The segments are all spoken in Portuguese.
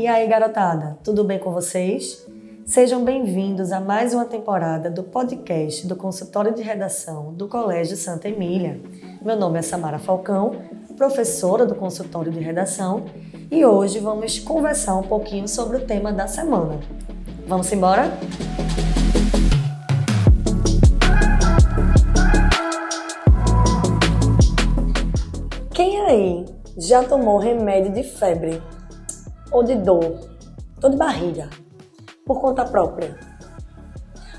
E aí, garotada, tudo bem com vocês? Sejam bem-vindos a mais uma temporada do podcast do consultório de redação do Colégio Santa Emília. Meu nome é Samara Falcão, professora do consultório de redação, e hoje vamos conversar um pouquinho sobre o tema da semana. Vamos embora? Quem aí já tomou remédio de febre ou de dor, ou de barriga, por conta própria?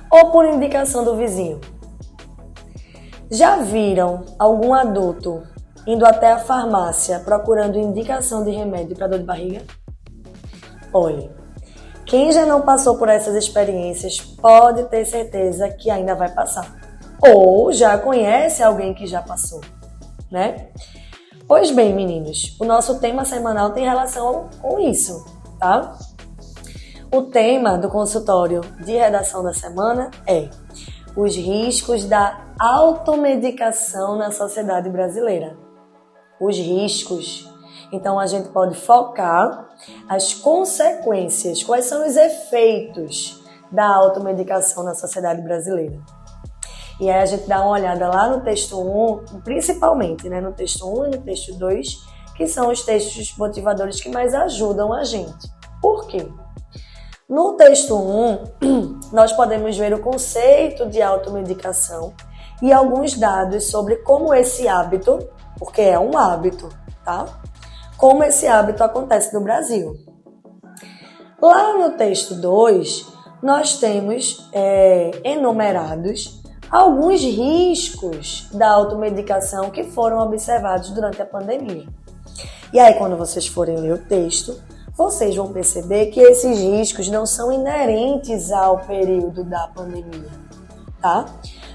Ou por indicação do vizinho? Já viram algum adulto indo até a farmácia procurando indicação de remédio para dor de barriga? Olhe, quem já não passou por essas experiências pode ter certeza que ainda vai passar. Ou já conhece alguém que já passou, né? Pois bem, meninos, o nosso tema semanal tem relação com isso, tá? O tema do consultório de redação da semana é os riscos da automedicação na sociedade brasileira. Os riscos. Então a gente pode focar as consequências, quais são os efeitos da automedicação na sociedade brasileira. E aí a gente dá uma olhada lá no texto 1, principalmente, né, no texto 1 e no texto 2, que são os textos motivadores que mais ajudam a gente. Por quê? No texto 1, nós podemos ver o conceito de automedicação e alguns dados sobre como esse hábito, porque é um hábito, tá? Como esse hábito acontece no Brasil. Lá no texto 2, nós temos é, enumerados alguns riscos da automedicação que foram observados durante a pandemia. E aí, quando vocês forem ler o texto, vocês vão perceber que esses riscos não são inerentes ao período da pandemia, tá?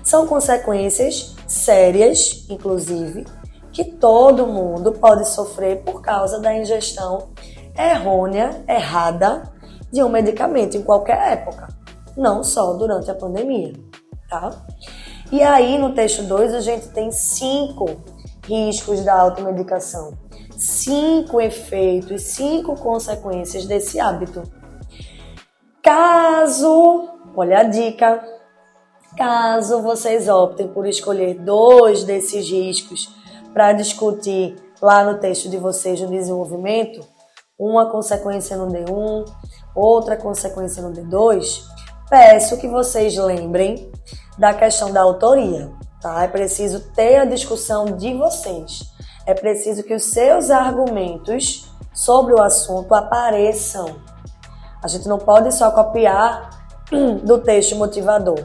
São consequências sérias, inclusive, que todo mundo pode sofrer por causa da ingestão errônea, errada de um medicamento em qualquer época, não só durante a pandemia tá? E aí no texto 2 a gente tem cinco riscos da automedicação, cinco efeitos, cinco consequências desse hábito. Caso, olha a dica, caso vocês optem por escolher dois desses riscos para discutir lá no texto de vocês no desenvolvimento, uma consequência no D1, outra consequência no D2, peço que vocês lembrem da questão da autoria, tá? É preciso ter a discussão de vocês. É preciso que os seus argumentos sobre o assunto apareçam. A gente não pode só copiar do texto motivador,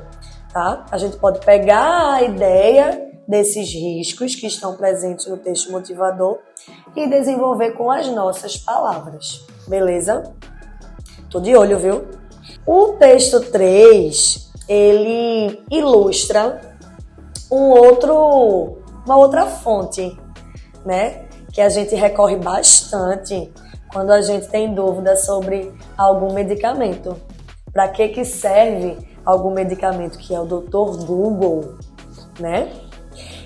tá? A gente pode pegar a ideia desses riscos que estão presentes no texto motivador e desenvolver com as nossas palavras, beleza? Tô de olho, viu? O texto 3, ele ilustra um outro, uma outra fonte, né? Que a gente recorre bastante quando a gente tem dúvida sobre algum medicamento. Para que que serve algum medicamento que é o Dr. Google, né?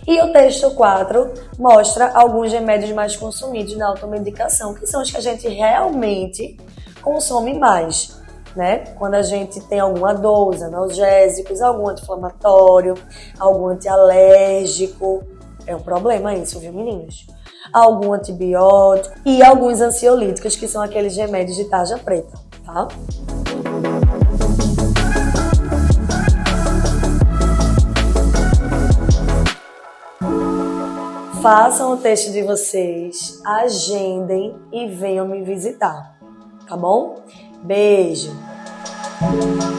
E o texto 4 mostra alguns remédios mais consumidos na automedicação, que são os que a gente realmente consome mais né? Quando a gente tem alguma os analgésicos, algum anti-inflamatório, algum antialérgico, é um problema isso, viu, meninas? Algum antibiótico e alguns ansiolíticos, que são aqueles remédios de tarja preta, tá? Façam o teste de vocês, agendem e venham me visitar, tá bom? Beijo! Thank you.